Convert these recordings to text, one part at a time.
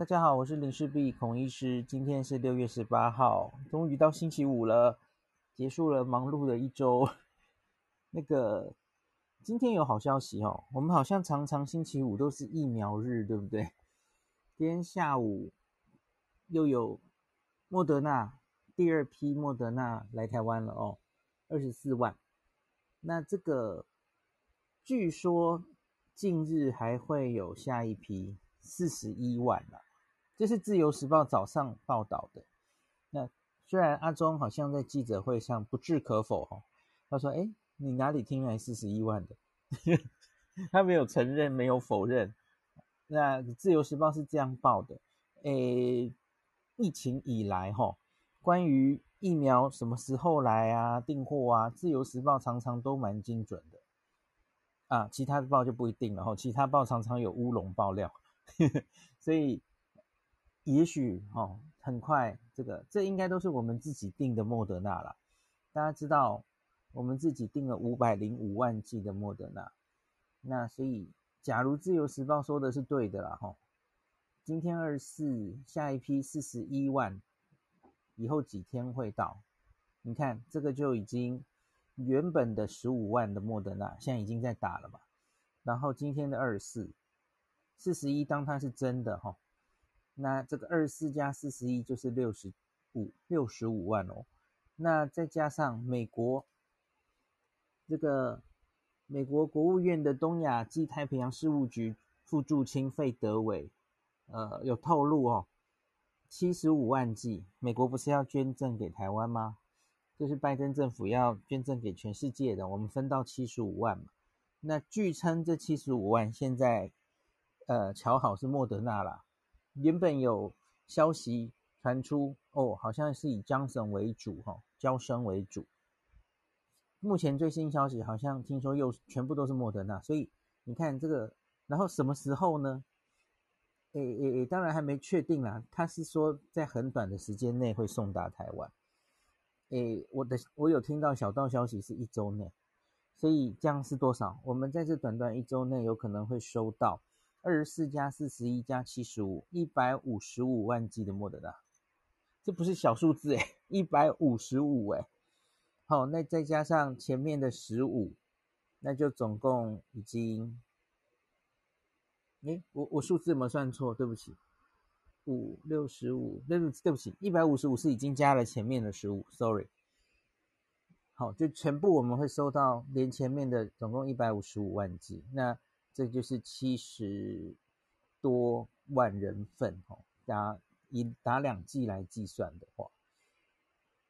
大家好，我是林氏璧孔医师。今天是六月十八号，终于到星期五了，结束了忙碌的一周。那个今天有好消息哦，我们好像常常星期五都是疫苗日，对不对？今天下午又有莫德纳第二批莫德纳来台湾了哦，二十四万。那这个据说近日还会有下一批四十一万了。这是自由时报早上报道的。那虽然阿中好像在记者会上不置可否哈，他说：“哎，你哪里听来四十一万的？” 他没有承认，没有否认。那自由时报是这样报的：诶，疫情以来哈，关于疫苗什么时候来啊、订货啊，自由时报常常都蛮精准的。啊，其他的报就不一定了哈，其他报常常有乌龙爆料，所以。也许哦，很快这个这应该都是我们自己订的莫德纳啦。大家知道，我们自己订了五百零五万剂的莫德纳。那所以，假如自由时报说的是对的啦，哈，今天二四，下一批四十一万，以后几天会到？你看这个就已经原本的十五万的莫德纳，现在已经在打了吧？然后今天的二四，四十一，当它是真的哈。那这个二十四加四十一就是六十五六十五万哦，那再加上美国这个美国国务院的东亚暨太平洋事务局副驻青费德伟，呃，有透露哦，七十五万剂，美国不是要捐赠给台湾吗？就是拜登政府要捐赠给全世界的，我们分到七十五万嘛。那据称这七十五万现在呃瞧好是莫德纳啦。原本有消息传出，哦，好像是以 Johnson 为主，哈，娇生为主。目前最新消息好像听说又全部都是莫德纳，所以你看这个，然后什么时候呢？诶诶诶，当然还没确定啦。他是说在很短的时间内会送达台湾。诶，我的我有听到小道消息是一周内，所以这样是多少？我们在这短短一周内有可能会收到。二十四加四十一加七十五，一百五十五万剂的莫德纳，这不是小数字诶，一百五十五诶。好，那再加上前面的十五，那就总共已经，诶，我我数字有没有算错？对不起，五六十五，对不对不起，一百五十五是已经加了前面的十五，sorry。好，就全部我们会收到连前面的总共一百五十五万剂，那。这就是七十多万人份哦，打以打两剂来计算的话，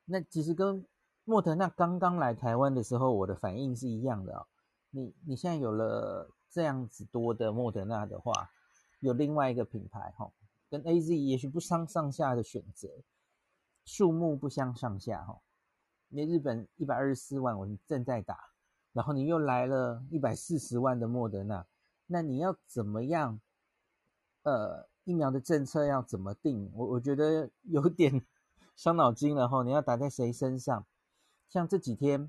那其实跟莫德纳刚刚来台湾的时候，我的反应是一样的哦。你你现在有了这样子多的莫德纳的话，有另外一个品牌哈，跟 AZ 也许不相上下的选择，数目不相上下哈。因为日本一百二十四万，我们正在打。然后你又来了一百四十万的莫德纳，那你要怎么样？呃，疫苗的政策要怎么定？我我觉得有点 伤脑筋了哈。你要打在谁身上？像这几天，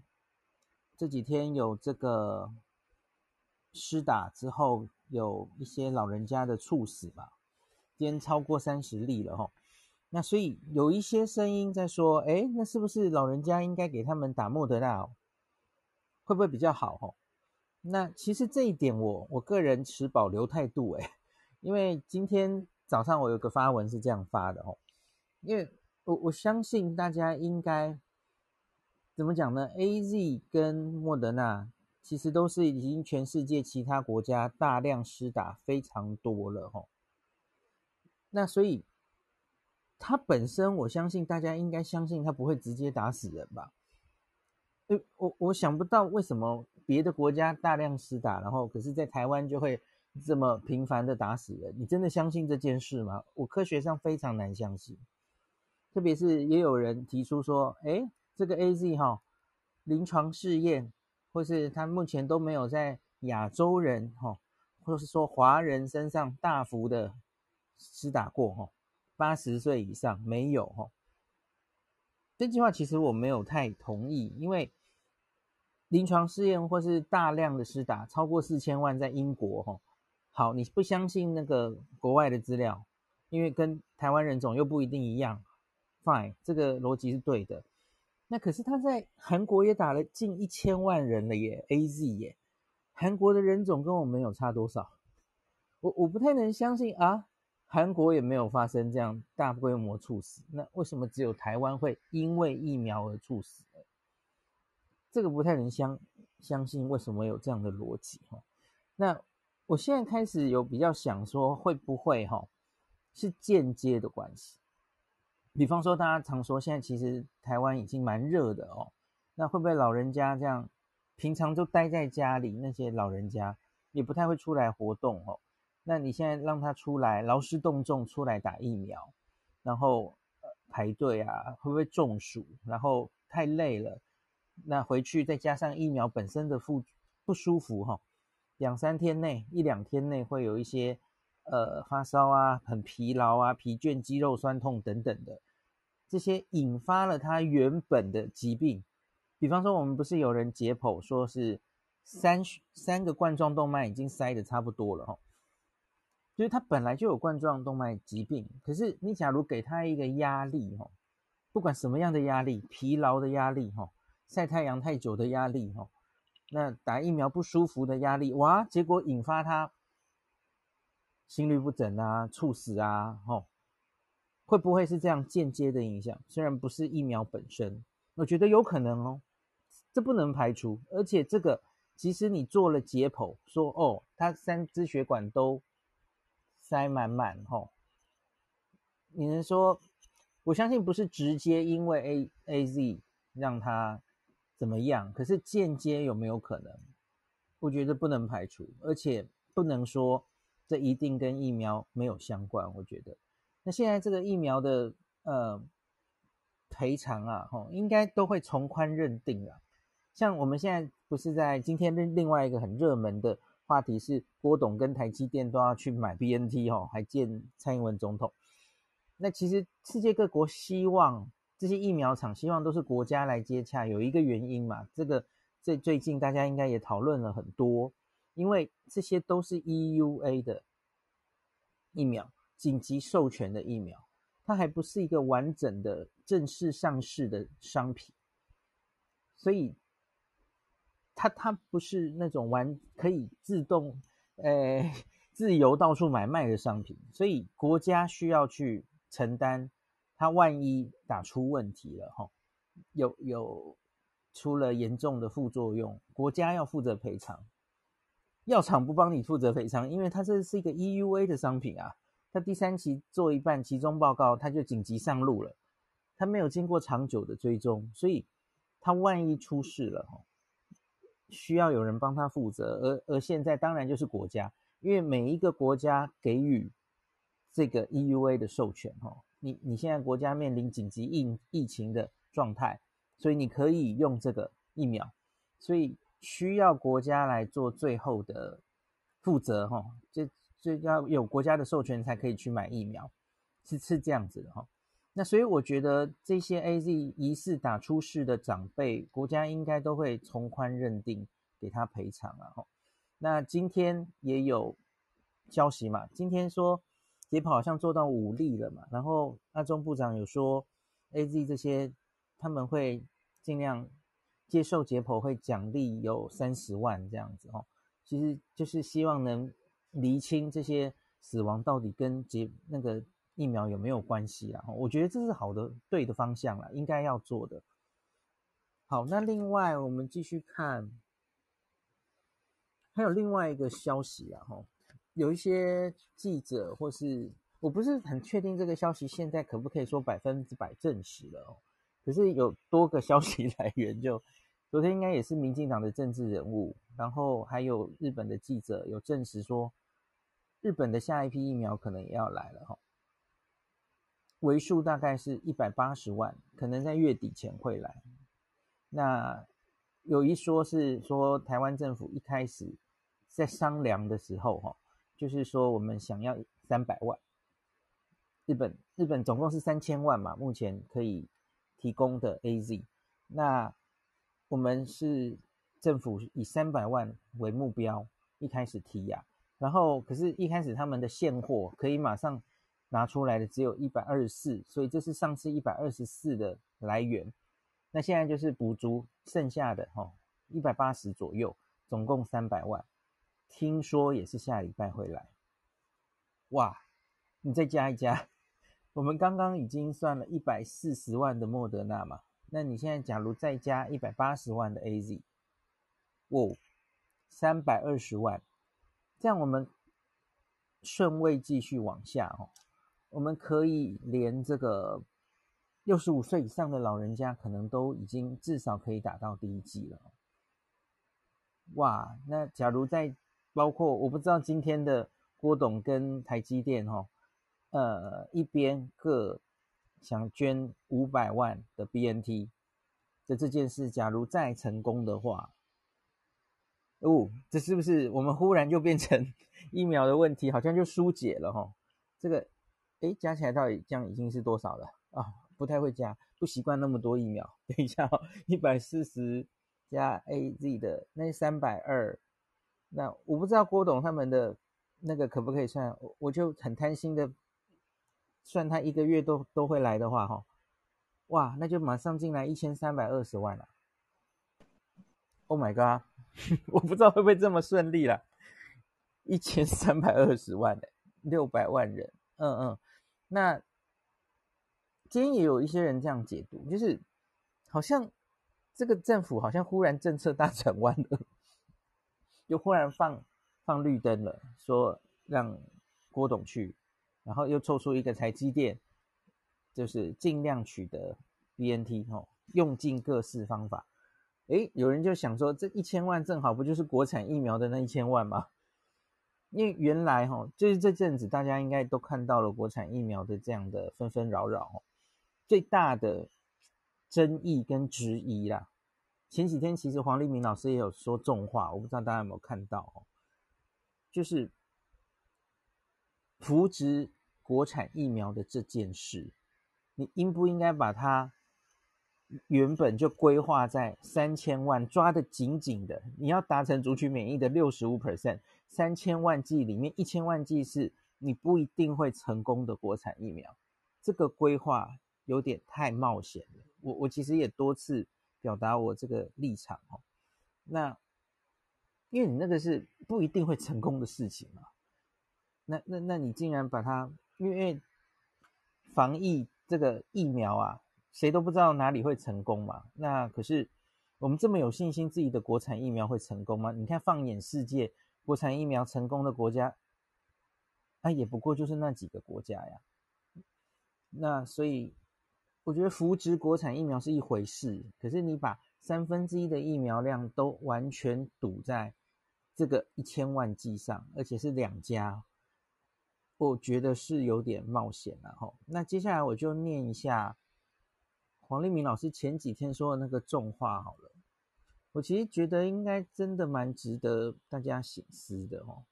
这几天有这个施打之后，有一些老人家的猝死嘛，今天超过三十例了哈。那所以有一些声音在说，哎，那是不是老人家应该给他们打莫德纳？会不会比较好？吼，那其实这一点我我个人持保留态度，诶，因为今天早上我有个发文是这样发的，哦，因为我我相信大家应该怎么讲呢？AZ 跟莫德纳其实都是已经全世界其他国家大量施打非常多了，吼，那所以它本身我相信大家应该相信它不会直接打死人吧。我我想不到为什么别的国家大量施打，然后可是在台湾就会这么频繁的打死人。你真的相信这件事吗？我科学上非常难相信。特别是也有人提出说，诶，这个 AZ 哈，临床试验或是他目前都没有在亚洲人哈，或是说华人身上大幅的施打过哈，八十岁以上没有哈。这句话其实我没有太同意，因为。临床试验或是大量的施打，超过四千万在英国，吼，好，你不相信那个国外的资料，因为跟台湾人种又不一定一样。Fine，这个逻辑是对的。那可是他在韩国也打了近一千万人了耶，AZ 耶，韩国的人种跟我们有差多少？我我不太能相信啊，韩国也没有发生这样大规模猝死，那为什么只有台湾会因为疫苗而猝死？这个不太能相相信，为什么有这样的逻辑哈？那我现在开始有比较想说，会不会哈是间接的关系？比方说，大家常说现在其实台湾已经蛮热的哦，那会不会老人家这样平常就待在家里，那些老人家也不太会出来活动哦？那你现在让他出来劳师动众出来打疫苗，然后排队啊，会不会中暑？然后太累了，那回去再加上疫苗本身的不不舒服哈，两三天内一两天内会有一些。呃，发烧啊，很疲劳啊，疲倦、肌肉酸痛等等的，这些引发了他原本的疾病。比方说，我们不是有人解剖说是三三个冠状动脉已经塞得差不多了哈，就是他本来就有冠状动脉疾病，可是你假如给他一个压力哈，不管什么样的压力，疲劳的压力哈，晒太阳太久的压力哈，那打疫苗不舒服的压力，哇，结果引发他。心律不整啊，猝死啊，吼，会不会是这样间接的影响？虽然不是疫苗本身，我觉得有可能哦，这不能排除。而且这个，即使你做了解剖，说哦，他三支血管都塞满满，吼，你能说？我相信不是直接因为 A AZ 让他怎么样，可是间接有没有可能？我觉得不能排除，而且不能说。这一定跟疫苗没有相关，我觉得。那现在这个疫苗的呃赔偿啊，吼，应该都会从宽认定了。像我们现在不是在今天另另外一个很热门的话题是郭董跟台积电都要去买 BNT 吼，还见蔡英文总统。那其实世界各国希望这些疫苗厂希望都是国家来接洽，有一个原因嘛，这个最最近大家应该也讨论了很多。因为这些都是 EUA 的疫苗，紧急授权的疫苗，它还不是一个完整的正式上市的商品，所以它它不是那种完可以自动呃 自由到处买卖的商品，所以国家需要去承担，他万一打出问题了哈，有有出了严重的副作用，国家要负责赔偿。药厂不帮你负责赔偿，因为它这是一个 EUA 的商品啊。它第三期做一半，期中报告它就紧急上路了，它没有经过长久的追踪，所以它万一出事了，需要有人帮他负责。而而现在当然就是国家，因为每一个国家给予这个 EUA 的授权，哈，你你现在国家面临紧急疫疫情的状态，所以你可以用这个疫苗，所以。需要国家来做最后的负责，哈，这这要有国家的授权才可以去买疫苗，是是这样子的，哈。那所以我觉得这些 AZ 疑似打出事的长辈，国家应该都会从宽认定，给他赔偿啊，那今天也有消息嘛，今天说解剖好像做到五例了嘛，然后阿中部长有说 AZ 这些他们会尽量。接受解剖会奖励有三十万这样子哦，其实就是希望能厘清这些死亡到底跟解那个疫苗有没有关系啊。我觉得这是好的对的方向啦，应该要做的。好，那另外我们继续看，还有另外一个消息啊，哈，有一些记者或是我不是很确定这个消息现在可不可以说百分之百证实了哦，可是有多个消息 来源就。昨天应该也是民进党的政治人物，然后还有日本的记者有证实说，日本的下一批疫苗可能也要来了哈，为数大概是一百八十万，可能在月底前会来。那有一说是说台湾政府一开始在商量的时候哈，就是说我们想要三百万，日本日本总共是三千万嘛，目前可以提供的 AZ 那。我们是政府以三百万为目标，一开始提呀，然后可是，一开始他们的现货可以马上拿出来的只有一百二十四，所以这是上次一百二十四的来源。那现在就是补足剩下的哈，一百八十左右，总共三百万。听说也是下礼拜会来。哇，你再加一加，我们刚刚已经算了一百四十万的莫德纳嘛，那你现在假如再加一百八十万的 AZ，哇，三百二十万，这样我们顺位继续往下哦。我们可以连这个六十五岁以上的老人家，可能都已经至少可以打到第一剂了。哇，那假如在包括我不知道今天的郭董跟台积电哈，呃，一边各想捐五百万的 BNT 的这件事，假如再成功的话，哦，这是不是我们忽然就变成 疫苗的问题，好像就疏解了哈？这个。诶，加起来到底这样已经是多少了啊、不太会加，不习惯那么多疫苗。等一下哦，一百四十加 AZ 的那三百二，那我不知道郭董他们的那个可不可以算？我就很贪心的算他一个月都都会来的话，哈，哇，那就马上进来一千三百二十万了。Oh my god，我不知道会不会这么顺利了，一千三百二十万的六百万人，嗯嗯。那今天也有一些人这样解读，就是好像这个政府好像忽然政策大转弯了，又忽然放放绿灯了，说让郭董去，然后又凑出一个台积电，就是尽量取得 BNT 哦，用尽各式方法。诶，有人就想说，这一千万正好不就是国产疫苗的那一千万吗？因为原来哈，就是这阵子大家应该都看到了国产疫苗的这样的纷纷扰扰，最大的争议跟质疑啦。前几天其实黄立明老师也有说重话，我不知道大家有没有看到哦，就是扶植国产疫苗的这件事，你应不应该把它原本就规划在三千万，抓得紧紧的，你要达成族群免疫的六十五 percent。三千万剂里面，一千万剂是你不一定会成功的国产疫苗，这个规划有点太冒险了。我我其实也多次表达我这个立场哦。那因为你那个是不一定会成功的事情嘛，那那那你竟然把它，因为防疫这个疫苗啊，谁都不知道哪里会成功嘛。那可是我们这么有信心自己的国产疫苗会成功吗？你看放眼世界。国产疫苗成功的国家，那、也不过就是那几个国家呀。那所以，我觉得扶植国产疫苗是一回事，可是你把三分之一的疫苗量都完全赌在这个一千万剂上，而且是两家，我觉得是有点冒险了哈。那接下来我就念一下黄立明老师前几天说的那个重话好了。我其实觉得应该真的蛮值得大家省思的哦。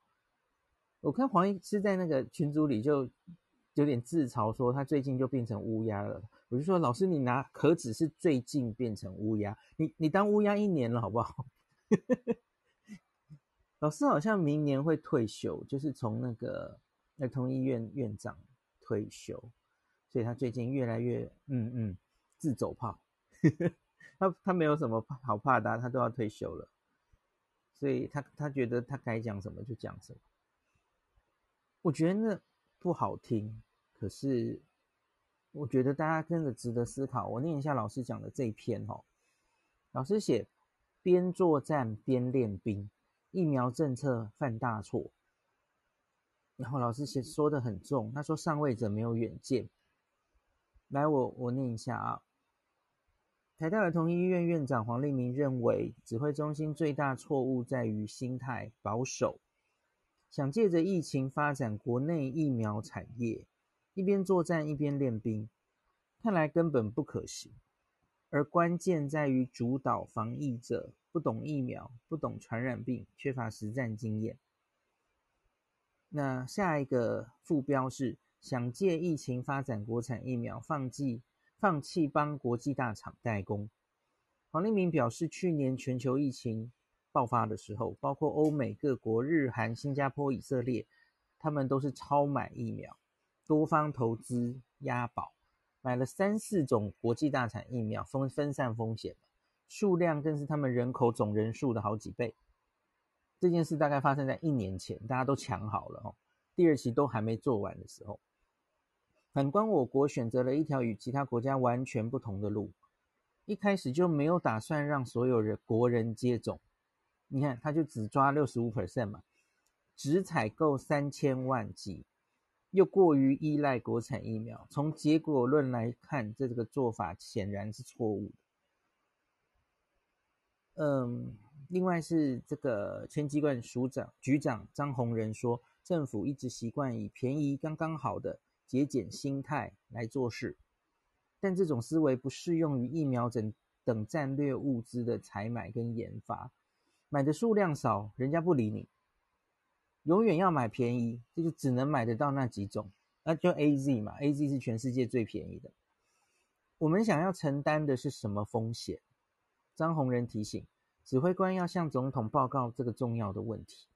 我看黄医师在那个群组里就有点自嘲说他最近就变成乌鸦了。我就说老师，你拿可只是最近变成乌鸦，你你当乌鸦一年了好不好？老师好像明年会退休，就是从那个儿童医院院长退休，所以他最近越来越嗯嗯自走炮。他他没有什么好怕的，他都要退休了，所以他他觉得他该讲什么就讲什么。我觉得那不好听，可是我觉得大家真的值得思考。我念一下老师讲的这一篇哦，老师写边作战边练兵，疫苗政策犯大错。然后老师写说的很重，他说上位者没有远见。来，我我念一下啊。台大儿童医院院长黄立明认为，指挥中心最大错误在于心态保守，想借着疫情发展国内疫苗产业，一边作战一边练兵，看来根本不可行。而关键在于主导防疫者不懂疫苗，不懂传染病，缺乏实战经验。那下一个副标是想借疫情发展国产疫苗，放弃。放弃帮国际大厂代工。黄立明表示，去年全球疫情爆发的时候，包括欧美各国、日韩、新加坡、以色列，他们都是超买疫苗。多方投资押宝，买了三四种国际大产疫苗，分分散风险，数量更是他们人口总人数的好几倍。这件事大概发生在一年前，大家都抢好了哦，第二期都还没做完的时候。反观我国选择了一条与其他国家完全不同的路，一开始就没有打算让所有人国人接种。你看，他就只抓六十五 percent 嘛，只采购三千万剂。又过于依赖国产疫苗，从结果论来看，这个做法显然是错误的。嗯，另外是这个前机关署长局长张宏仁说，政府一直习惯以便宜刚刚好的节俭心态来做事，但这种思维不适用于疫苗等等战略物资的采买跟研发，买的数量少，人家不理你。永远要买便宜，这就只能买得到那几种，那就 AZ 嘛，AZ 是全世界最便宜的。我们想要承担的是什么风险？张宏仁提醒指挥官要向总统报告这个重要的问题。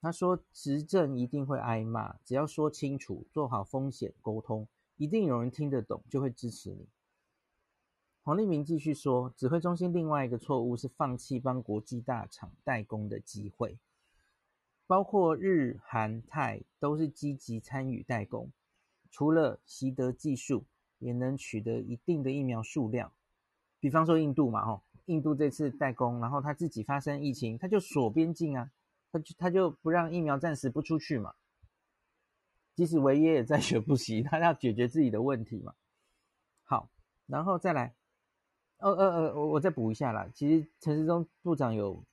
他说，执政一定会挨骂，只要说清楚，做好风险沟通，一定有人听得懂，就会支持你。黄立明继续说，指挥中心另外一个错误是放弃帮国际大厂代工的机会。包括日、韩、泰都是积极参与代工，除了习得技术，也能取得一定的疫苗数量。比方说印度嘛，吼，印度这次代工，然后他自己发生疫情，他就锁边境啊，他就他就不让疫苗暂时不出去嘛。即使维耶也在学不习，他要解决自己的问题嘛。好，然后再来，呃呃呃，我我再补一下啦。其实陈时中部长有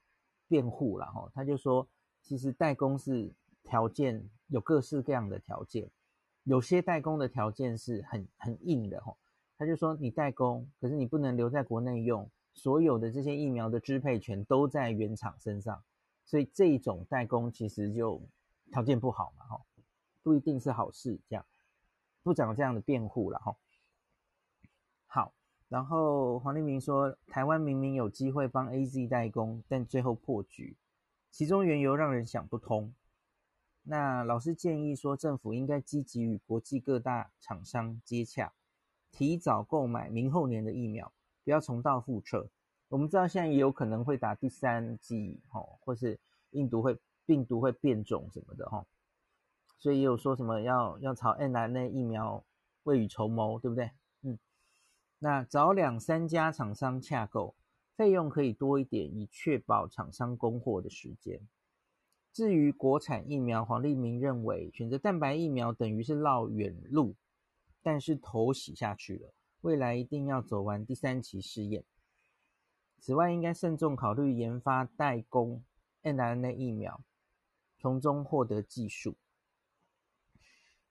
辩护了，吼，他就说。其实代工是条件有各式各样的条件，有些代工的条件是很很硬的吼。他就说你代工，可是你不能留在国内用，所有的这些疫苗的支配权都在原厂身上，所以这一种代工其实就条件不好嘛吼，不一定是好事。这样部长这样的辩护了吼。好，然后黄立明说，台湾明明有机会帮 AZ 代工，但最后破局。其中缘由让人想不通。那老师建议说，政府应该积极与国际各大厂商接洽，提早购买明后年的疫苗，不要重蹈覆辙。我们知道现在也有可能会打第三剂，吼，或是印度会病毒会变种什么的，吼，所以也有说什么要要朝 mRNA 疫苗未雨绸缪，对不对？嗯，那找两三家厂商洽购。费用可以多一点，以确保厂商供货的时间。至于国产疫苗，黄立明认为选择蛋白疫苗等于是绕远路，但是头洗下去了，未来一定要走完第三期试验。此外，应该慎重考虑研发代工 mRNA 疫苗，从中获得技术。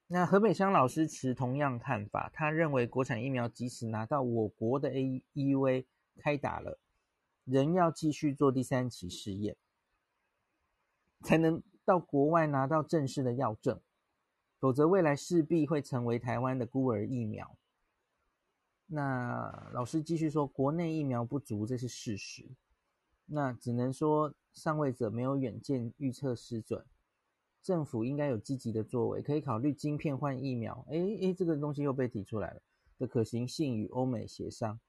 那何美香老师持同样看法，他认为国产疫苗即使拿到我国的 A EUA 开打了。仍要继续做第三期试验，才能到国外拿到正式的药证，否则未来势必会成为台湾的孤儿疫苗。那老师继续说，国内疫苗不足，这是事实。那只能说上位者没有远见，预测失准。政府应该有积极的作为，可以考虑晶片换疫苗。诶诶，这个东西又被提出来了的可行性与欧美协商。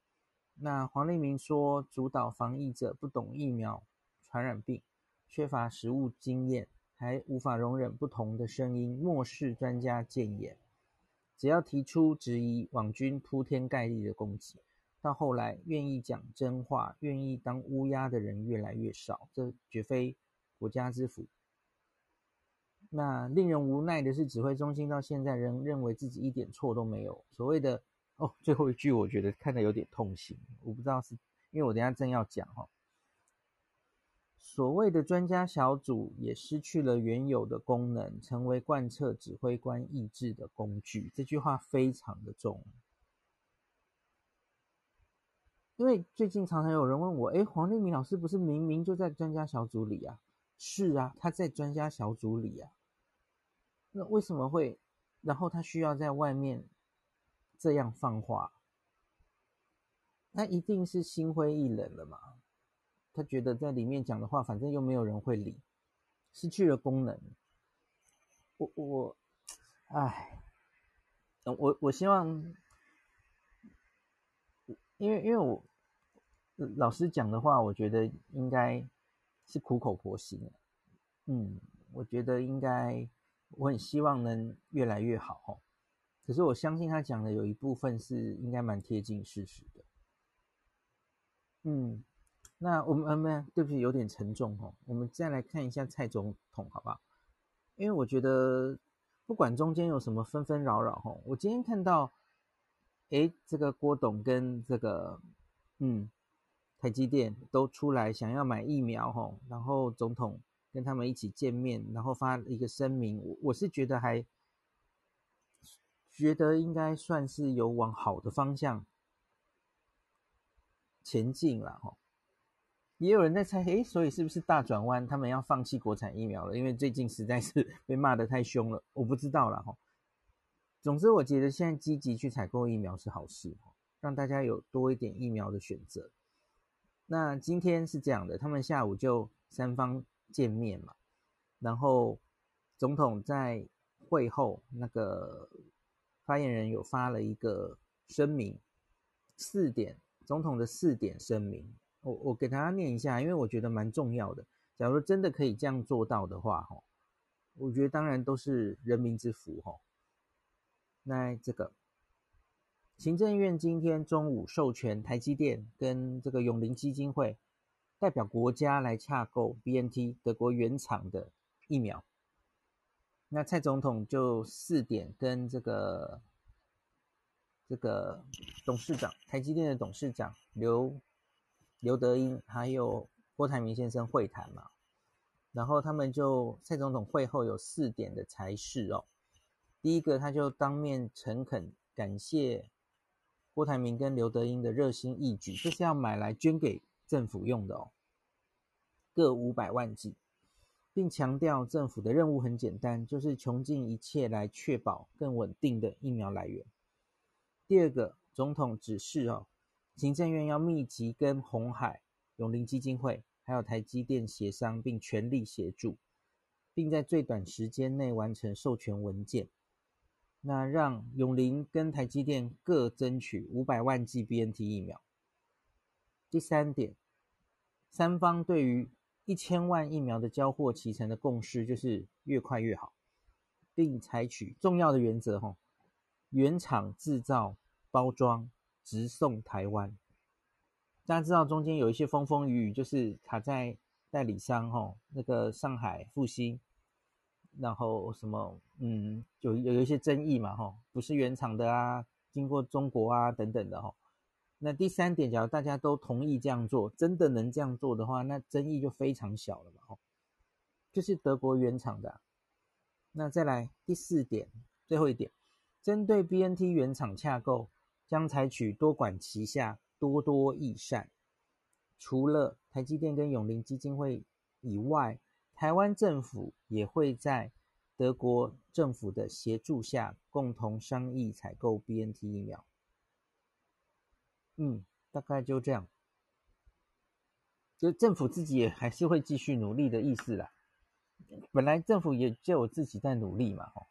那黄立明说，主导防疫者不懂疫苗传染病，缺乏实务经验，还无法容忍不同的声音，漠视专家建言。只要提出质疑，网军铺天盖地的攻击，到后来愿意讲真话、愿意当乌鸦的人越来越少，这绝非国家之福。那令人无奈的是，指挥中心到现在仍认为自己一点错都没有，所谓的。哦，最后一句我觉得看的有点痛心，我不知道是因为我等下正要讲哈，所谓的专家小组也失去了原有的功能，成为贯彻指挥官意志的工具。这句话非常的重，因为最近常常有人问我，诶，黄立明老师不是明明就在专家小组里啊？是啊，他在专家小组里啊，那为什么会？然后他需要在外面？这样放话，那一定是心灰意冷了嘛？他觉得在里面讲的话，反正又没有人会理，失去了功能。我我，哎，我我希望，因为因为我老师讲的话，我觉得应该是苦口婆心。嗯，我觉得应该，我很希望能越来越好。可是我相信他讲的有一部分是应该蛮贴近事实的。嗯，那我们呃，对不起，有点沉重哦。我们再来看一下蔡总统，好不好？因为我觉得。不管中间有什么纷纷扰扰吼，我今天看到，诶，这个郭董跟这个，嗯，台积电都出来想要买疫苗吼，然后总统跟他们一起见面，然后发一个声明，我我是觉得还，觉得应该算是有往好的方向前进了吼。也有人在猜，诶，所以是不是大转弯？他们要放弃国产疫苗了？因为最近实在是 被骂得太凶了，我不知道了哈。总之，我觉得现在积极去采购疫苗是好事，让大家有多一点疫苗的选择。那今天是这样的，他们下午就三方见面嘛，然后总统在会后那个发言人有发了一个声明，四点，总统的四点声明。我我给大家念一下，因为我觉得蛮重要的。假如真的可以这样做到的话，哈，我觉得当然都是人民之福，哈。那这个行政院今天中午授权台积电跟这个永龄基金会代表国家来洽购 BNT 德国原厂的疫苗。那蔡总统就四点跟这个这个董事长台积电的董事长刘。刘德英还有郭台铭先生会谈嘛，然后他们就蔡总统会后有四点的才是哦。第一个，他就当面诚恳感谢郭台铭跟刘德英的热心义举，这是要买来捐给政府用的哦，各五百万剂，并强调政府的任务很简单，就是穷尽一切来确保更稳定的疫苗来源。第二个，总统指示哦。行政院要密集跟红海、永龄基金会还有台积电协商，并全力协助，并在最短时间内完成授权文件。那让永龄跟台积电各争取五百万剂 BNT 疫苗。第三点，三方对于一千万疫苗的交货期程的共识就是越快越好，并采取重要的原则：哈，原厂制造、包装。直送台湾，大家知道中间有一些风风雨雨，就是卡在代理商哈，那个上海复兴，然后什么嗯，有有一些争议嘛哈，不是原厂的啊，经过中国啊等等的哈。那第三点，假如大家都同意这样做，真的能这样做的话，那争议就非常小了嘛哦，就是德国原厂的。那再来第四点，最后一点，针对 BNT 原厂洽购。将采取多管齐下、多多益善。除了台积电跟永龄基金会以外，台湾政府也会在德国政府的协助下，共同商议采购 BNT 疫苗。嗯，大概就这样。就政府自己也还是会继续努力的意思啦。本来政府也就有自己在努力嘛，吼。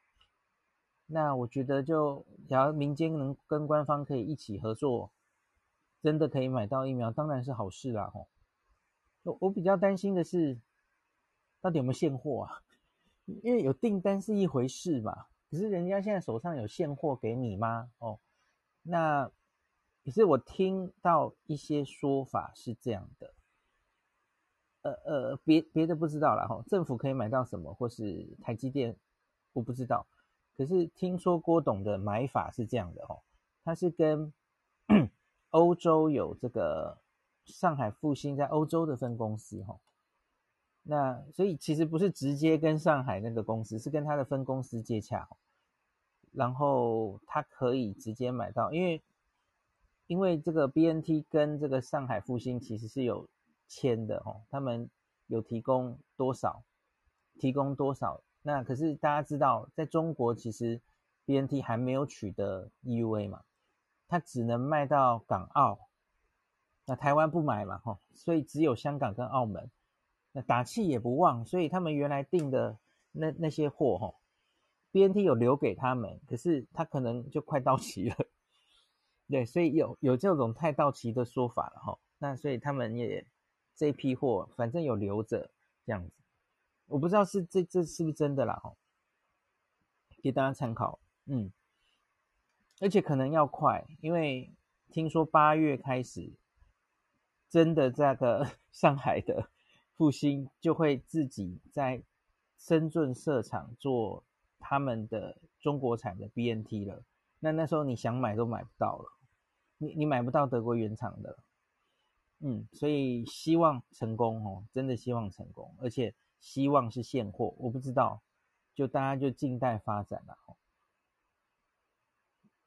那我觉得就，只要民间能跟官方可以一起合作，真的可以买到疫苗，当然是好事啦吼。我我比较担心的是，到底有没有现货啊？因为有订单是一回事嘛，可是人家现在手上有现货给你吗？哦，那可是我听到一些说法是这样的，呃呃，别别的不知道了哈，政府可以买到什么，或是台积电，我不知道。可是听说郭董的买法是这样的哦，他是跟 欧洲有这个上海复星在欧洲的分公司哈，那所以其实不是直接跟上海那个公司，是跟他的分公司接洽，然后他可以直接买到，因为因为这个 BNT 跟这个上海复星其实是有签的哦，他们有提供多少，提供多少。那可是大家知道，在中国其实 BNT 还没有取得 EUA 嘛，它只能卖到港澳，那台湾不买嘛，吼，所以只有香港跟澳门，那打气也不旺，所以他们原来订的那那些货，吼，BNT 有留给他们，可是他可能就快到期了。对，所以有有这种太到期的说法了哈。那所以他们也这批货反正有留着这样子，我不知道是这这是不是真的啦哈，给大家参考。嗯，而且可能要快，因为听说八月开始，真的这个 上海的复兴就会自己在深圳设厂做他们的中国产的 BNT 了。那那时候你想买都买不到了。你你买不到德国原厂的，嗯，所以希望成功哦，真的希望成功，而且希望是现货，我不知道，就大家就静待发展了哦。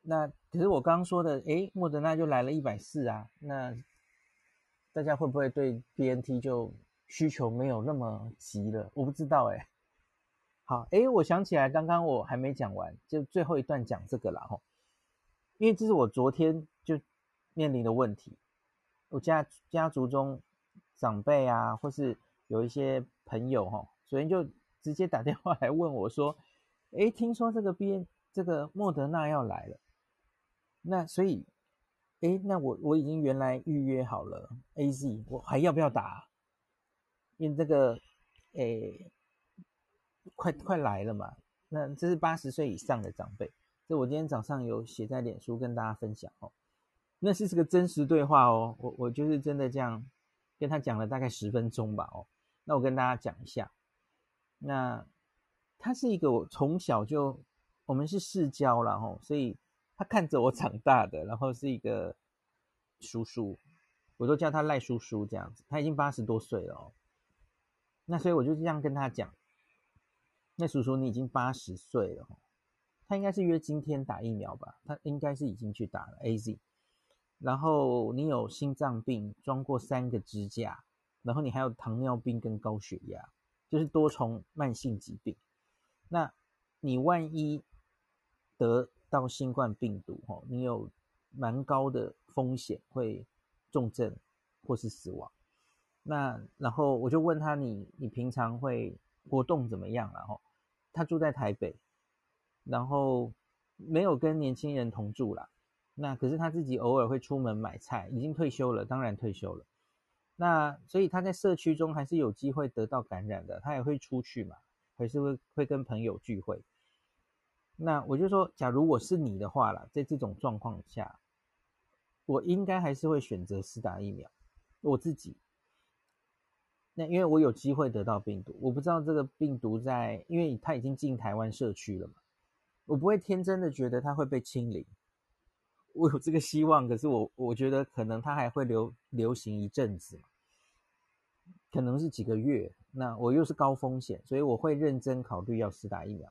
那可是我刚刚说的，诶，莫德纳就来了一百四啊，那大家会不会对 BNT 就需求没有那么急了？我不知道诶。好，诶，我想起来，刚刚我还没讲完，就最后一段讲这个了哈。因为这是我昨天就面临的问题，我家家族中长辈啊，或是有一些朋友哈，昨天就直接打电话来问我说：“诶，听说这个边这个莫德纳要来了，那所以，诶，那我我已经原来预约好了 AZ，我还要不要打？因为这个诶，快快来了嘛，那这是八十岁以上的长辈。”这我今天早上有写在脸书跟大家分享哦，那是这个真实对话哦，我我就是真的这样跟他讲了大概十分钟吧哦，那我跟大家讲一下，那他是一个我从小就我们是世交了哦，所以他看着我长大的，然后是一个叔叔，我都叫他赖叔叔这样子，他已经八十多岁了哦，那所以我就这样跟他讲，那叔叔你已经八十岁了。他应该是约今天打疫苗吧？他应该是已经去打了 AZ。然后你有心脏病，装过三个支架，然后你还有糖尿病跟高血压，就是多重慢性疾病。那你万一得到新冠病毒，哦，你有蛮高的风险会重症或是死亡。那然后我就问他你，你你平常会活动怎么样？然后他住在台北。然后没有跟年轻人同住啦，那可是他自己偶尔会出门买菜，已经退休了，当然退休了。那所以他在社区中还是有机会得到感染的，他也会出去嘛，还是会会跟朋友聚会。那我就说，假如我是你的话啦，在这种状况下，我应该还是会选择施打疫苗。我自己，那因为我有机会得到病毒，我不知道这个病毒在，因为他已经进台湾社区了嘛。我不会天真的觉得它会被清零，我有这个希望，可是我我觉得可能它还会流流行一阵子，可能是几个月。那我又是高风险，所以我会认真考虑要施打疫苗。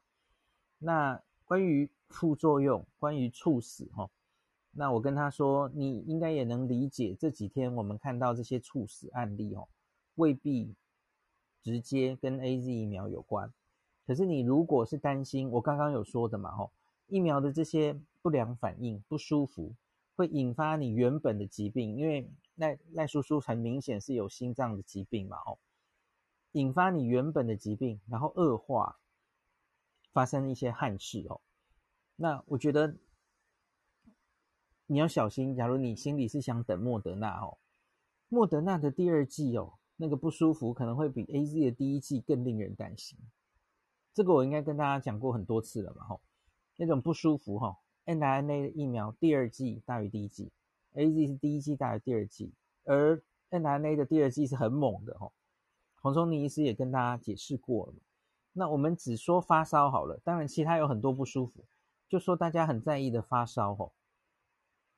那关于副作用，关于猝死，哈，那我跟他说，你应该也能理解，这几天我们看到这些猝死案例，哦，未必直接跟 AZ 疫苗有关。可是你如果是担心，我刚刚有说的嘛，吼，疫苗的这些不良反应、不舒服，会引发你原本的疾病，因为赖赖叔叔很明显是有心脏的疾病嘛，哦，引发你原本的疾病，然后恶化，发生一些憾事哦，那我觉得你要小心。假如你心里是想等莫德纳哦，莫德纳的第二季哦，那个不舒服可能会比 AZ 的第一季更令人担心。这个我应该跟大家讲过很多次了嘛，吼，那种不舒服哈，mRNA 的疫苗第二剂大于第一剂，AZ 是第一剂大于第二剂，而 mRNA 的第二剂是很猛的吼。黄松尼医师也跟大家解释过了嘛，那我们只说发烧好了，当然其他有很多不舒服，就说大家很在意的发烧吼，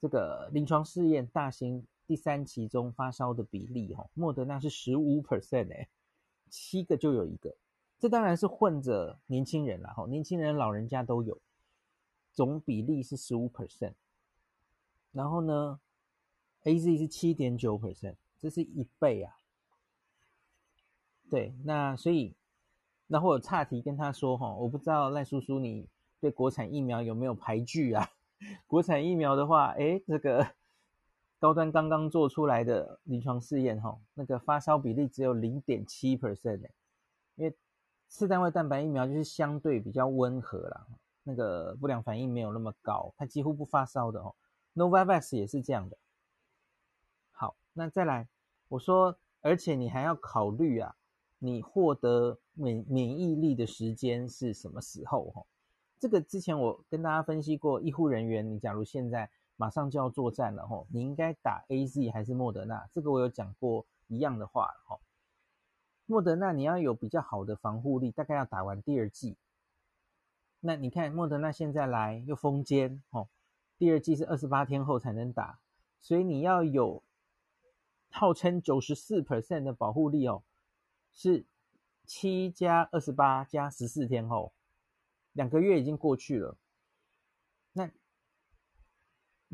这个临床试验大型第三期中发烧的比例哈，莫德纳是十五 percent 哎，七个就有一个。这当然是混着年轻人了哈，年轻人、老人家都有，总比例是十五 percent，然后呢，AZ 是七点九 percent，这是一倍啊。对，那所以，然后我岔题跟他说哈，我不知道赖叔叔你对国产疫苗有没有排拒啊？国产疫苗的话，哎，这个高端刚刚做出来的临床试验哈，那个发烧比例只有零点七 percent 因为。次单位蛋白疫苗就是相对比较温和啦，那个不良反应没有那么高，它几乎不发烧的哦。Novavax 也是这样的。好，那再来，我说，而且你还要考虑啊，你获得免免疫力的时间是什么时候？哦，这个之前我跟大家分析过，医护人员，你假如现在马上就要作战了，吼，你应该打 AZ 还是莫德纳？这个我有讲过一样的话，吼。莫德纳你要有比较好的防护力，大概要打完第二剂。那你看莫德纳现在来又封间哦，第二剂是二十八天后才能打，所以你要有号称九十四 percent 的保护力哦，是七加二十八加十四天后，两个月已经过去了。那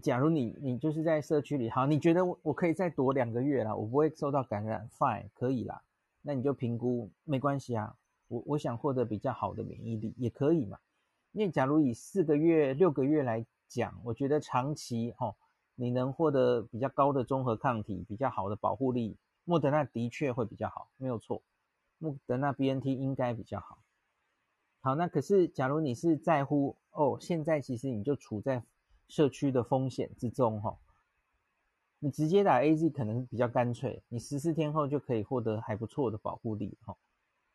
假如你你就是在社区里，好，你觉得我我可以再躲两个月啦，我不会受到感染，fine，可以啦。那你就评估没关系啊，我我想获得比较好的免疫力也可以嘛。因为假如以四个月、六个月来讲，我觉得长期哈、你能获得比较高的综合抗体、比较好的保护力，莫德纳的确会比较好，没有错。莫德纳 BNT 应该比较好。好，那可是假如你是在乎哦，现在其实你就处在社区的风险之中哈。你直接打 AZ 可能比较干脆，你十四天后就可以获得还不错的保护力哈。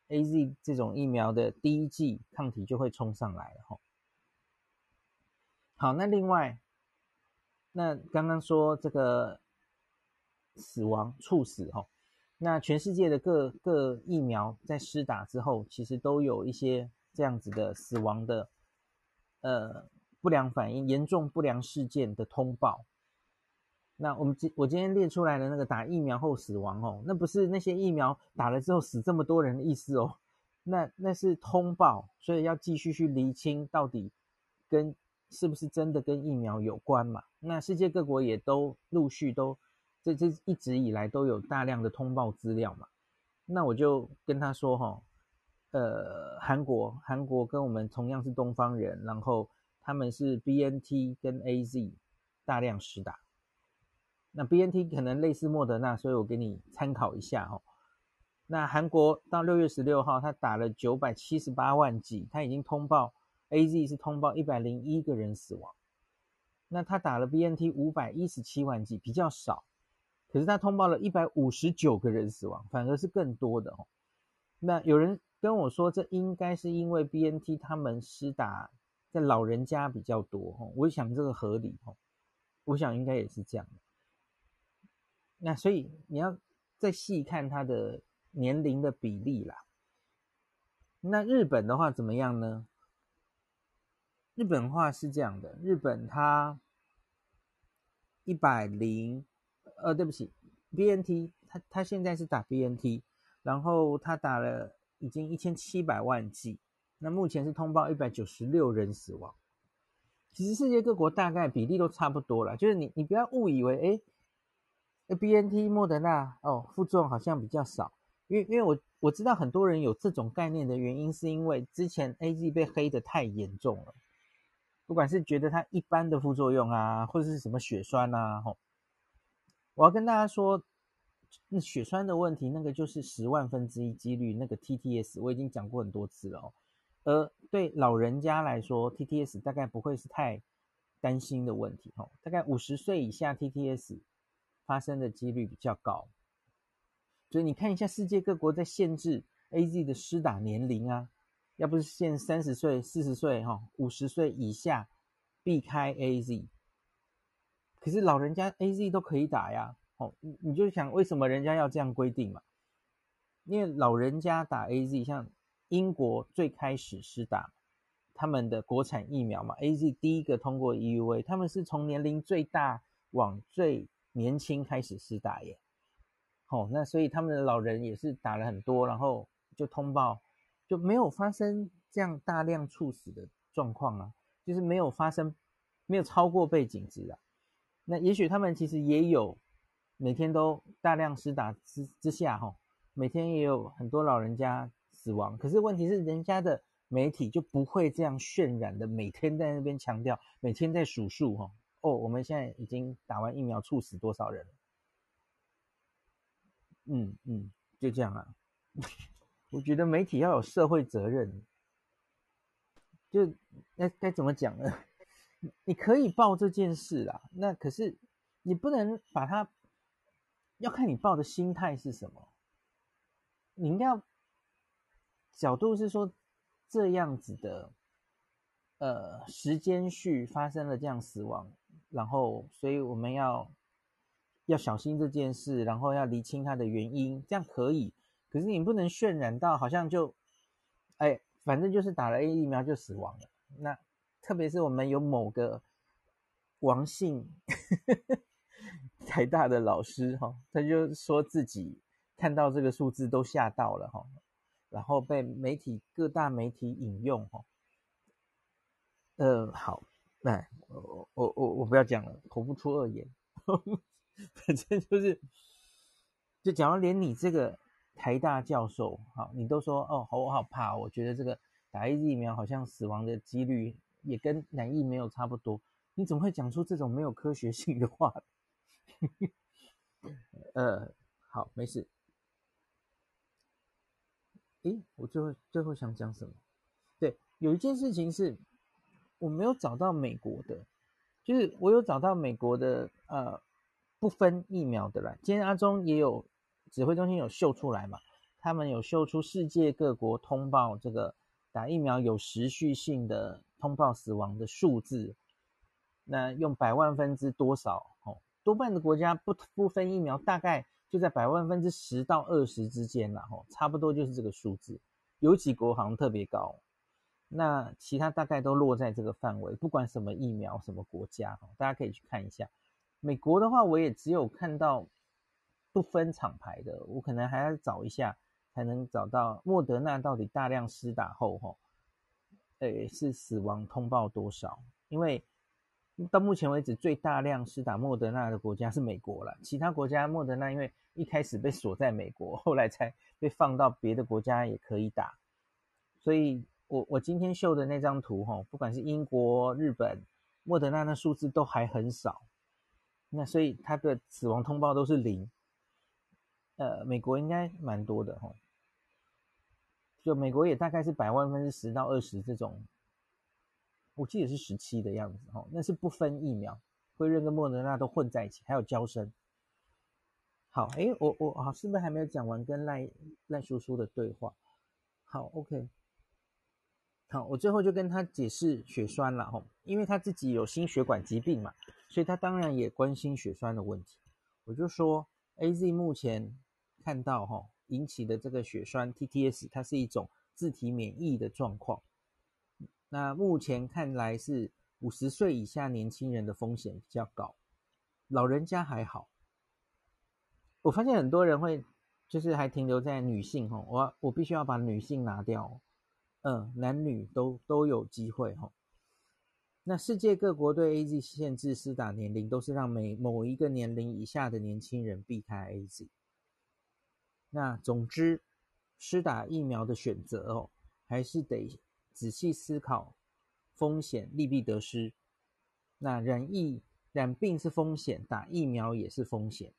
AZ 这种疫苗的第一剂抗体就会冲上来了哈。好，那另外，那刚刚说这个死亡猝死哈，那全世界的各各疫苗在施打之后，其实都有一些这样子的死亡的呃不良反应、严重不良事件的通报。那我们今我今天列出来的那个打疫苗后死亡哦，那不是那些疫苗打了之后死这么多人的意思哦，那那是通报，所以要继续去厘清到底跟是不是真的跟疫苗有关嘛？那世界各国也都陆续都这这一直以来都有大量的通报资料嘛。那我就跟他说哈，呃，韩国韩国跟我们同样是东方人，然后他们是 BNT 跟 AZ 大量实打。那 BNT 可能类似莫德纳，所以我给你参考一下哦。那韩国到六月十六号，他打了九百七十八万剂，他已经通报 AZ 是通报一百零一个人死亡。那他打了 BNT 五百一十七万剂，比较少，可是他通报了一百五十九个人死亡，反而是更多的哦。那有人跟我说，这应该是因为 BNT 他们施打在老人家比较多哦。我想这个合理哦，我想应该也是这样的。那所以你要再细看他的年龄的比例啦。那日本的话怎么样呢？日本话是这样的，日本他一百零，呃，对不起，BNT，他他现在是打 BNT，然后他打了已经一千七百万剂，那目前是通报一百九十六人死亡。其实世界各国大概比例都差不多啦，就是你你不要误以为哎。BNT 莫德纳哦，副作用好像比较少，因为因为我我知道很多人有这种概念的原因，是因为之前 AZ 被黑得太严重了，不管是觉得它一般的副作用啊，或者是什么血栓啊，吼，我要跟大家说，那血栓的问题，那个就是十万分之一几率，那个 TTS 我已经讲过很多次了哦，而对老人家来说，TTS 大概不会是太担心的问题，吼，大概五十岁以下 TTS。发生的几率比较高，所以你看一下世界各国在限制 AZ 的施打年龄啊，要不是限三十岁、四十岁、哈五十岁以下避开 AZ，可是老人家 AZ 都可以打呀，哦，你你就想为什么人家要这样规定嘛？因为老人家打 AZ，像英国最开始施打他们的国产疫苗嘛，AZ 第一个通过 EUA，他们是从年龄最大往最年轻开始施打耶，哦，那所以他们的老人也是打了很多，然后就通报，就没有发生这样大量猝死的状况啊，就是没有发生，没有超过背景值啊。那也许他们其实也有每天都大量施打之之下，哈，每天也有很多老人家死亡。可是问题是，人家的媒体就不会这样渲染的，每天在那边强调，每天在数数，哈。哦，哦我们现在已经打完疫苗，猝死多少人？嗯嗯，就这样啊。我觉得媒体要有社会责任，就该该怎么讲呢？你可以报这件事啦，那可是你不能把它，要看你报的心态是什么。你应该要角度是说这样子的，呃，时间序发生了这样死亡，然后所以我们要要小心这件事，然后要厘清它的原因，这样可以。可是你不能渲染到好像就，哎，反正就是打了 A 疫苗就死亡了。那特别是我们有某个王姓 台大的老师哈，他就说自己看到这个数字都吓到了哈，然后被媒体各大媒体引用哈。呃，好，来，我我我我不要讲了，口不出恶言，反正就是，就假如连你这个。台大教授，好，你都说哦，好，我好怕，我觉得这个打 AZ 疫苗好像死亡的几率也跟难疫没有差不多，你怎么会讲出这种没有科学性的话？呃，好，没事。诶，我最后最后想讲什么？对，有一件事情是我没有找到美国的，就是我有找到美国的呃不分疫苗的啦。今天阿中也有。指挥中心有秀出来嘛？他们有秀出世界各国通报这个打疫苗有时续性的通报死亡的数字，那用百万分之多少？哦，多半的国家不不分疫苗，大概就在百万分之十到二十之间啦，哦，差不多就是这个数字。有几国好像特别高，那其他大概都落在这个范围。不管什么疫苗，什么国家，大家可以去看一下。美国的话，我也只有看到。不分厂牌的，我可能还要找一下，才能找到莫德纳到底大量施打后，哈，诶，是死亡通报多少？因为到目前为止，最大量施打莫德纳的国家是美国了，其他国家莫德纳因为一开始被锁在美国，后来才被放到别的国家也可以打。所以我我今天秀的那张图，哈，不管是英国、日本，莫德纳的数字都还很少，那所以它的死亡通报都是零。呃，美国应该蛮多的哈，就美国也大概是百万分之十到二十这种，我记得是十七的样子哈，那是不分疫苗，辉瑞跟莫德纳都混在一起，还有交生。好，诶，我我好，是不是还没有讲完跟赖赖叔叔的对话？好，OK，好，我最后就跟他解释血栓了哈，因为他自己有心血管疾病嘛，所以他当然也关心血栓的问题。我就说，AZ 目前。看到哈引起的这个血栓 TTS，它是一种自体免疫的状况。那目前看来是五十岁以下年轻人的风险比较高，老人家还好。我发现很多人会就是还停留在女性哈，我我必须要把女性拿掉，嗯，男女都都有机会哈。那世界各国对 AZ 限制施打年龄，都是让每某一个年龄以下的年轻人避开 AZ。那总之，施打疫苗的选择哦，还是得仔细思考风险利弊得失。那染疫染病是风险，打疫苗也是风险。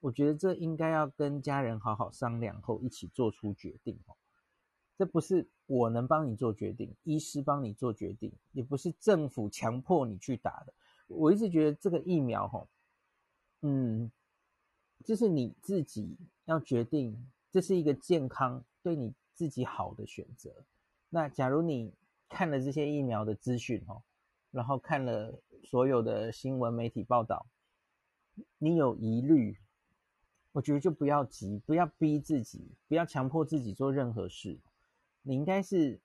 我觉得这应该要跟家人好好商量后一起做出决定哦。这不是我能帮你做决定，医师帮你做决定，也不是政府强迫你去打的。我一直觉得这个疫苗哦，嗯。就是你自己要决定，这是一个健康对你自己好的选择。那假如你看了这些疫苗的资讯哦，然后看了所有的新闻媒体报道，你有疑虑，我觉得就不要急，不要逼自己，不要强迫自己做任何事。你应该是，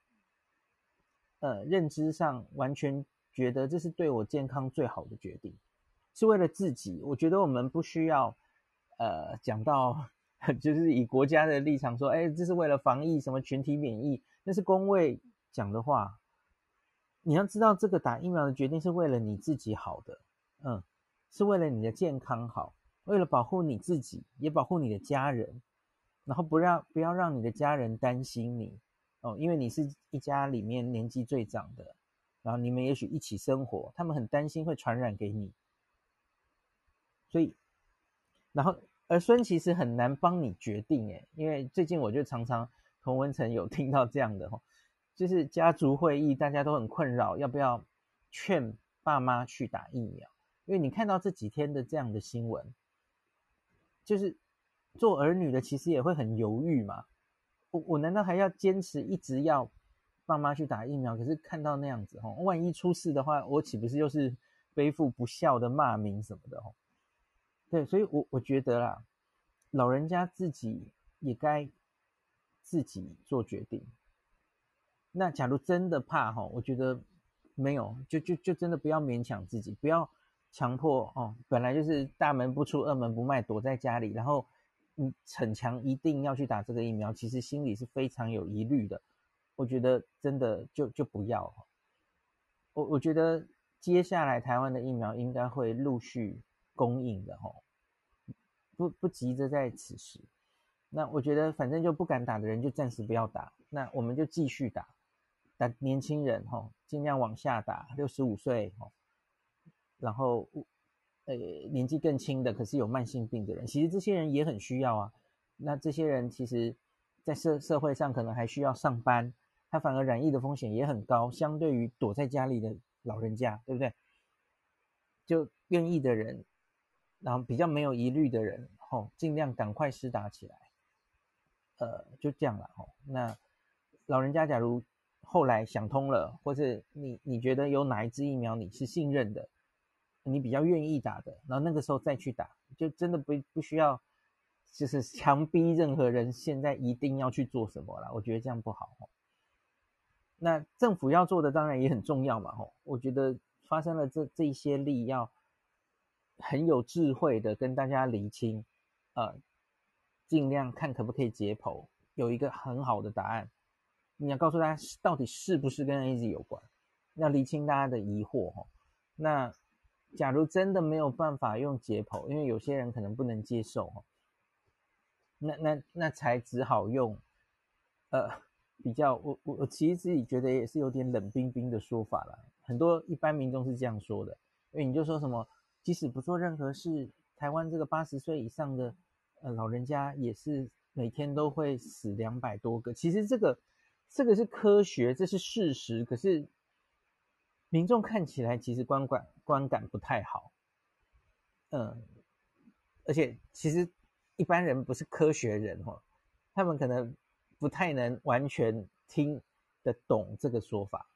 呃，认知上完全觉得这是对我健康最好的决定，是为了自己。我觉得我们不需要。呃，讲到 就是以国家的立场说，哎，这是为了防疫，什么群体免疫，那是公卫讲的话。你要知道，这个打疫苗的决定是为了你自己好的，嗯，是为了你的健康好，为了保护你自己，也保护你的家人，然后不让不要让你的家人担心你哦，因为你是一家里面年纪最长的，然后你们也许一起生活，他们很担心会传染给你，所以。然后儿孙其实很难帮你决定诶，因为最近我就常常同文成有听到这样的哦，就是家族会议，大家都很困扰，要不要劝爸妈去打疫苗？因为你看到这几天的这样的新闻，就是做儿女的其实也会很犹豫嘛。我我难道还要坚持一直要爸妈去打疫苗？可是看到那样子哦，万一出事的话，我岂不是又是背负不孝的骂名什么的哦？对，所以我我觉得啦，老人家自己也该自己做决定。那假如真的怕哈，我觉得没有，就就就真的不要勉强自己，不要强迫哦。本来就是大门不出二门不迈，躲在家里，然后你逞强一定要去打这个疫苗，其实心里是非常有疑虑的。我觉得真的就就不要。我我觉得接下来台湾的疫苗应该会陆续。供应的吼，不不急着在此时。那我觉得反正就不敢打的人就暂时不要打，那我们就继续打，打年轻人吼，尽量往下打，六十五岁吼，然后呃年纪更轻的，可是有慢性病的人，其实这些人也很需要啊。那这些人其实，在社社会上可能还需要上班，他反而染疫的风险也很高，相对于躲在家里的老人家，对不对？就愿意的人。然后比较没有疑虑的人，吼，尽量赶快施打起来，呃，就这样了，吼。那老人家假如后来想通了，或是你你觉得有哪一支疫苗你是信任的，你比较愿意打的，然后那个时候再去打，就真的不不需要，就是强逼任何人现在一定要去做什么了。我觉得这样不好，那政府要做的当然也很重要嘛，吼。我觉得发生了这这一些例要。很有智慧的跟大家厘清，呃，尽量看可不可以解剖，有一个很好的答案。你要告诉大家到底是不是跟 AZ 有关，要厘清大家的疑惑哈。那假如真的没有办法用解剖，因为有些人可能不能接受哦，那那那才只好用，呃，比较我我我其实自己觉得也是有点冷冰冰的说法了。很多一般民众是这样说的，因为你就说什么。即使不做任何事，台湾这个八十岁以上的呃老人家也是每天都会死两百多个。其实这个这个是科学，这是事实。可是民众看起来其实观感观感不太好，嗯，而且其实一般人不是科学人哦，他们可能不太能完全听得懂这个说法。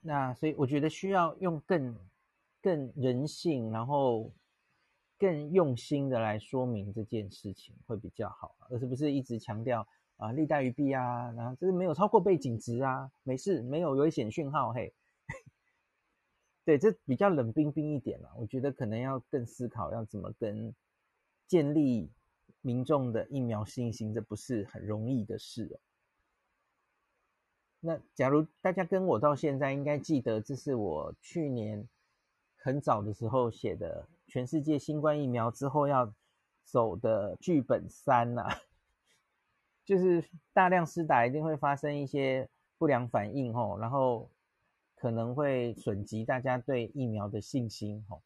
那所以我觉得需要用更。更人性，然后更用心的来说明这件事情会比较好，而是不是一直强调啊利大于弊啊，然后就是没有超过背景值啊，没事，没有危险讯号，嘿，对，这比较冷冰冰一点了。我觉得可能要更思考要怎么跟建立民众的疫苗信心，这不是很容易的事哦。那假如大家跟我到现在，应该记得这是我去年。很早的时候写的，全世界新冠疫苗之后要走的剧本三呐、就是大量施打一定会发生一些不良反应吼，然后可能会损及大家对疫苗的信心吼。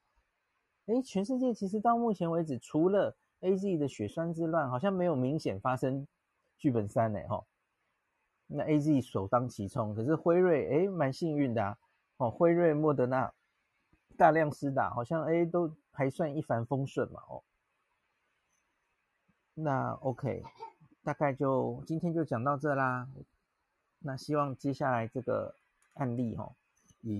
诶，全世界其实到目前为止，除了 AZ 的血栓之乱，好像没有明显发生剧本三呢吼。那 AZ 首当其冲，可是辉瑞诶蛮幸运的啊，哦辉瑞、莫德纳。大量施打，好像哎都还算一帆风顺嘛哦。那 OK，大概就今天就讲到这啦。那希望接下来这个案例哦，也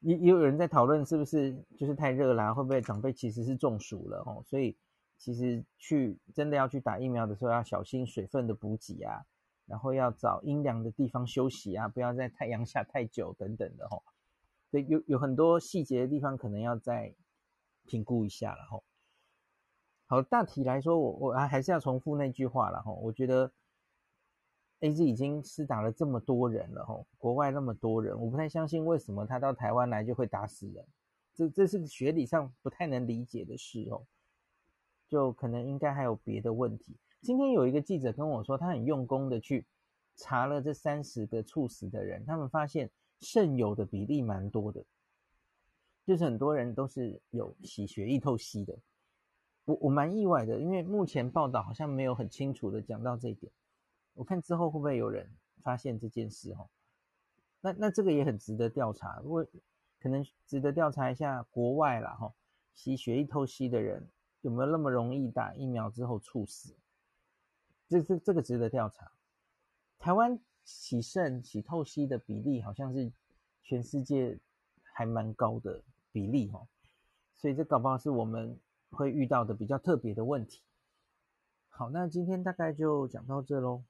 也也有人在讨论是不是就是太热啦，会不会长辈其实是中暑了哦？所以其实去真的要去打疫苗的时候要小心水分的补给啊，然后要找阴凉的地方休息啊，不要在太阳下太久等等的哦。对，有有很多细节的地方，可能要再评估一下了吼。好，大体来说，我我还是要重复那句话了吼。我觉得 AZ 已经施打了这么多人了吼，国外那么多人，我不太相信为什么他到台湾来就会打死人，这这是学理上不太能理解的事哦。就可能应该还有别的问题。今天有一个记者跟我说，他很用功的去查了这三十个猝死的人，他们发现。肾友的比例蛮多的，就是很多人都是有洗血液透析的，我我蛮意外的，因为目前报道好像没有很清楚的讲到这一点。我看之后会不会有人发现这件事哦？那那这个也很值得调查，如果可能值得调查一下国外啦哈，洗血液透析的人有没有那么容易打疫苗之后猝死？这这这个值得调查。台湾洗肾、洗透析的比例好像是全世界还蛮高的比例哦，所以这搞不好是我们会遇到的比较特别的问题。好，那今天大概就讲到这喽。